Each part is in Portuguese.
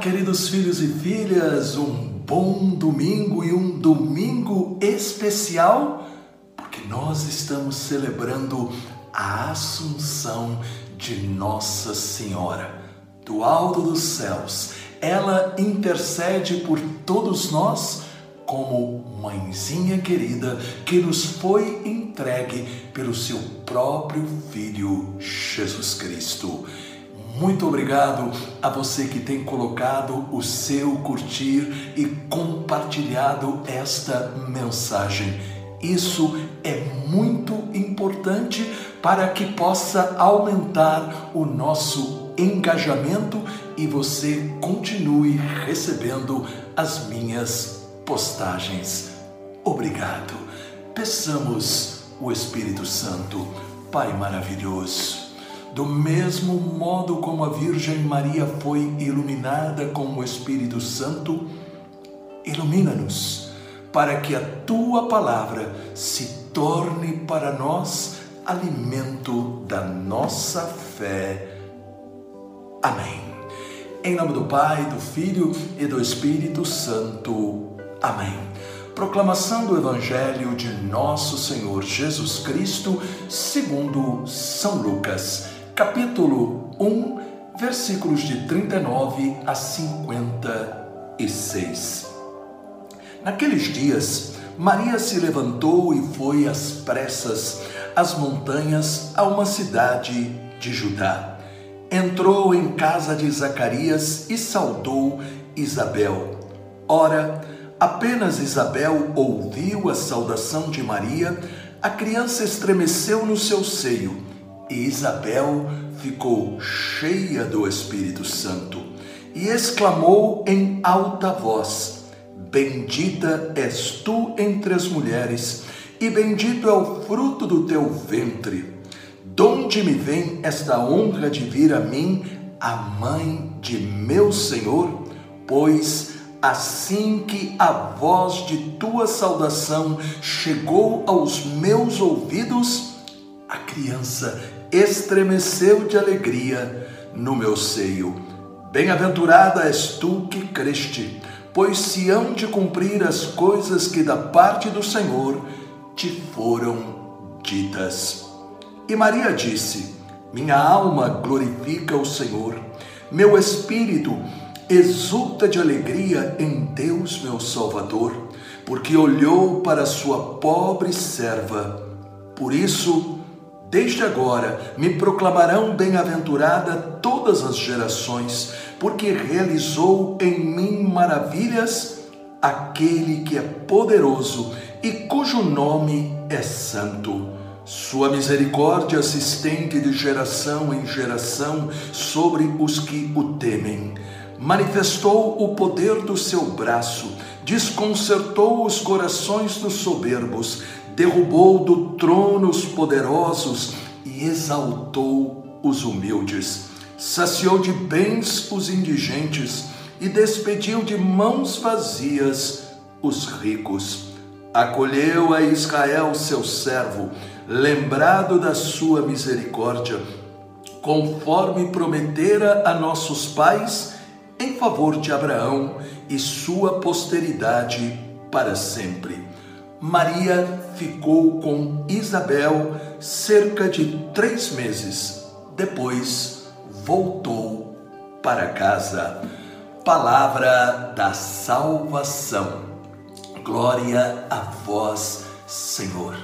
queridos filhos e filhas, um bom domingo e um domingo especial, porque nós estamos celebrando a Assunção de Nossa Senhora. Do alto dos céus, ela intercede por todos nós como mãezinha querida que nos foi entregue pelo seu próprio Filho Jesus Cristo. Muito obrigado a você que tem colocado o seu curtir e compartilhado esta mensagem. Isso é muito importante para que possa aumentar o nosso engajamento e você continue recebendo as minhas postagens. Obrigado. Peçamos o Espírito Santo, Pai maravilhoso do mesmo modo como a Virgem Maria foi iluminada com o Espírito Santo, ilumina-nos para que a tua palavra se torne para nós alimento da nossa fé. Amém. Em nome do Pai, do Filho e do Espírito Santo. Amém. Proclamação do Evangelho de Nosso Senhor Jesus Cristo, segundo São Lucas capítulo 1, versículos de 39 a 56. Naqueles dias, Maria se levantou e foi às pressas às montanhas a uma cidade de Judá. Entrou em casa de Zacarias e saudou Isabel. Ora, apenas Isabel ouviu a saudação de Maria, a criança estremeceu no seu seio e Isabel ficou cheia do Espírito Santo e exclamou em alta voz: Bendita és tu entre as mulheres, e bendito é o fruto do teu ventre. Donde me vem esta honra de vir a mim, a mãe de meu Senhor? Pois assim que a voz de tua saudação chegou aos meus ouvidos, a criança estremeceu de alegria no meu seio. Bem-aventurada és tu que creste, pois se hão de cumprir as coisas que da parte do Senhor te foram ditas. E Maria disse: Minha alma glorifica o Senhor, meu espírito exulta de alegria em Deus, meu Salvador, porque olhou para sua pobre serva. Por isso, Desde agora me proclamarão bem-aventurada todas as gerações, porque realizou em mim maravilhas aquele que é poderoso e cujo nome é santo. Sua misericórdia se estende de geração em geração sobre os que o temem. Manifestou o poder do seu braço, desconcertou os corações dos soberbos, derrubou do trono os poderosos e exaltou os humildes. Saciou de bens os indigentes e despediu de mãos vazias os ricos. Acolheu a Israel, seu servo, lembrado da sua misericórdia, conforme prometera a nossos pais, em favor de Abraão e sua posteridade para sempre Maria ficou com Isabel cerca de três meses. Depois voltou para casa. Palavra da salvação. Glória a vós, Senhor.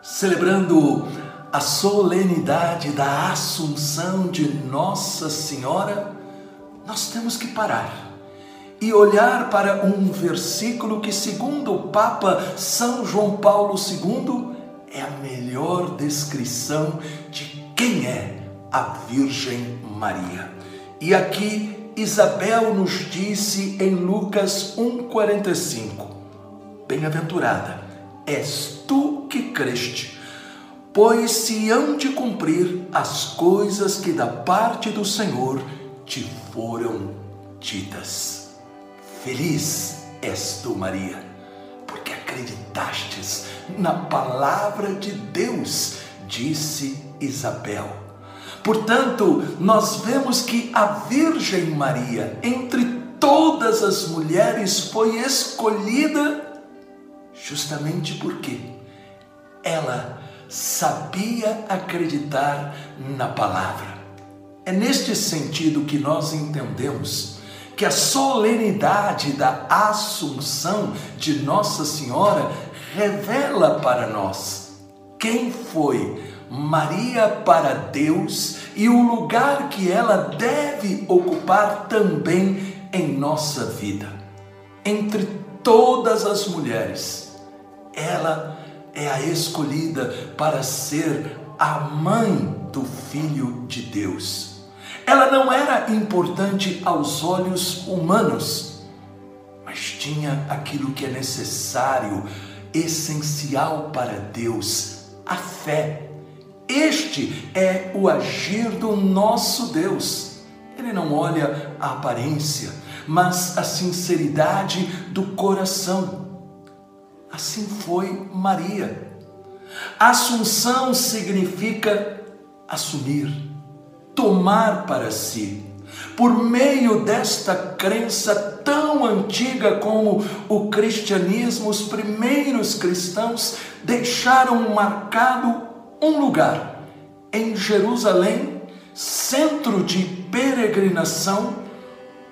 Celebrando a solenidade da Assunção de Nossa Senhora, nós temos que parar e olhar para um versículo que, segundo o Papa São João Paulo II, é a melhor descrição de quem é a Virgem Maria. E aqui Isabel nos disse em Lucas 1,45: Bem-aventurada és tu que creste, pois se hão de cumprir as coisas que da parte do Senhor te foram ditas. Feliz és tu, Maria, porque acreditastes na palavra de Deus, disse Isabel. Portanto, nós vemos que a Virgem Maria, entre todas as mulheres, foi escolhida justamente porque ela sabia acreditar na palavra. É neste sentido que nós entendemos que a solenidade da Assunção de Nossa Senhora revela para nós quem foi Maria para Deus e o lugar que ela deve ocupar também em nossa vida. Entre todas as mulheres, ela é a escolhida para ser a mãe do Filho de Deus. Ela não era importante aos olhos humanos, mas tinha aquilo que é necessário, essencial para Deus: a fé. Este é o agir do nosso Deus. Ele não olha a aparência, mas a sinceridade do coração. Assim foi Maria. Assunção significa assumir, tomar para si. Por meio desta crença tão antiga como o cristianismo, os primeiros cristãos deixaram marcado um lugar em Jerusalém, centro de peregrinação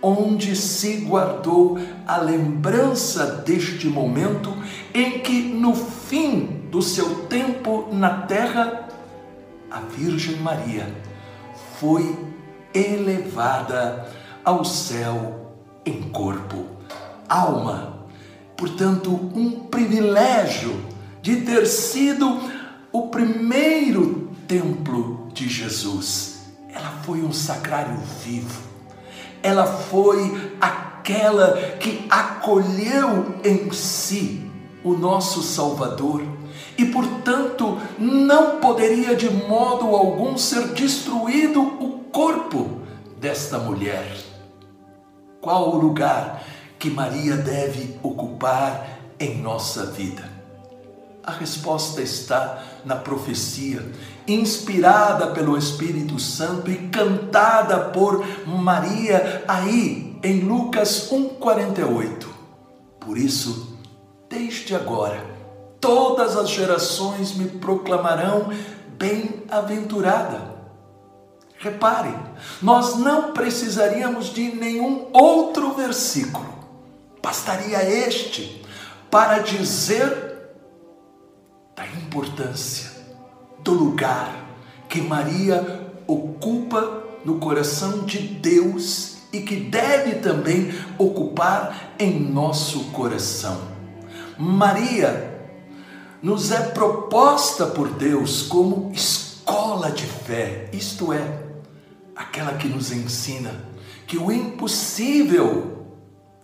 onde se guardou a lembrança deste momento em que, no fim do seu tempo na terra, a Virgem Maria foi elevada ao céu em corpo, alma. Portanto, um privilégio de ter sido o primeiro templo de Jesus. Ela foi um sacrário vivo ela foi aquela que acolheu em si o nosso Salvador e, portanto, não poderia de modo algum ser destruído o corpo desta mulher. Qual o lugar que Maria deve ocupar em nossa vida? A resposta está na profecia, inspirada pelo Espírito Santo e cantada por Maria aí em Lucas 1:48. Por isso, desde agora, todas as gerações me proclamarão bem-aventurada. Repare, nós não precisaríamos de nenhum outro versículo. Bastaria este para dizer da importância do lugar que Maria ocupa no coração de Deus e que deve também ocupar em nosso coração. Maria nos é proposta por Deus como escola de fé, isto é, aquela que nos ensina que o impossível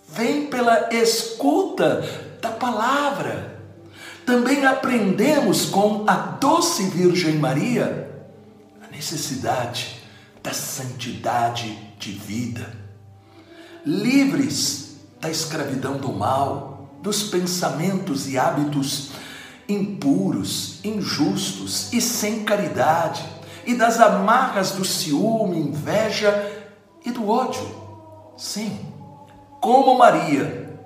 vem pela escuta da palavra também aprendemos com a doce Virgem Maria a necessidade da santidade de vida. Livres da escravidão do mal, dos pensamentos e hábitos impuros, injustos e sem caridade, e das amarras do ciúme, inveja e do ódio. Sim, como Maria,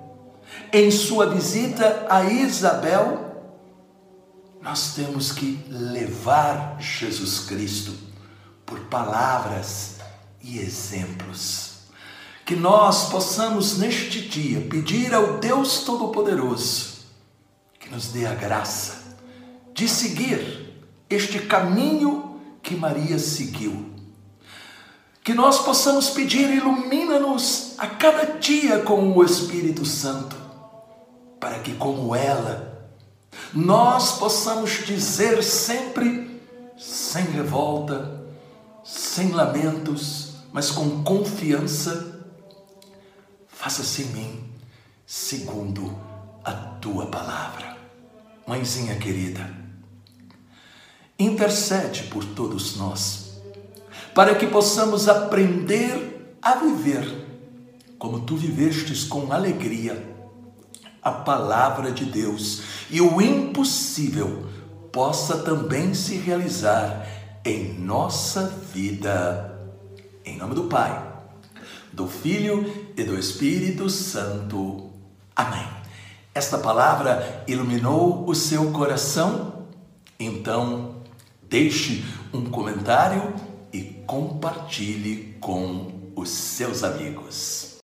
em sua visita a Isabel, nós temos que levar Jesus Cristo por palavras e exemplos. Que nós possamos neste dia pedir ao Deus Todo-Poderoso que nos dê a graça de seguir este caminho que Maria seguiu. Que nós possamos pedir, ilumina-nos a cada dia com o Espírito Santo, para que, como ela, nós possamos dizer sempre, sem revolta, sem lamentos, mas com confiança: faça-se em mim segundo a tua palavra. Mãezinha querida, intercede por todos nós, para que possamos aprender a viver como tu vivestes com alegria a palavra de Deus e o impossível possa também se realizar em nossa vida. Em nome do Pai, do Filho e do Espírito Santo. Amém. Esta palavra iluminou o seu coração? Então, deixe um comentário e compartilhe com os seus amigos.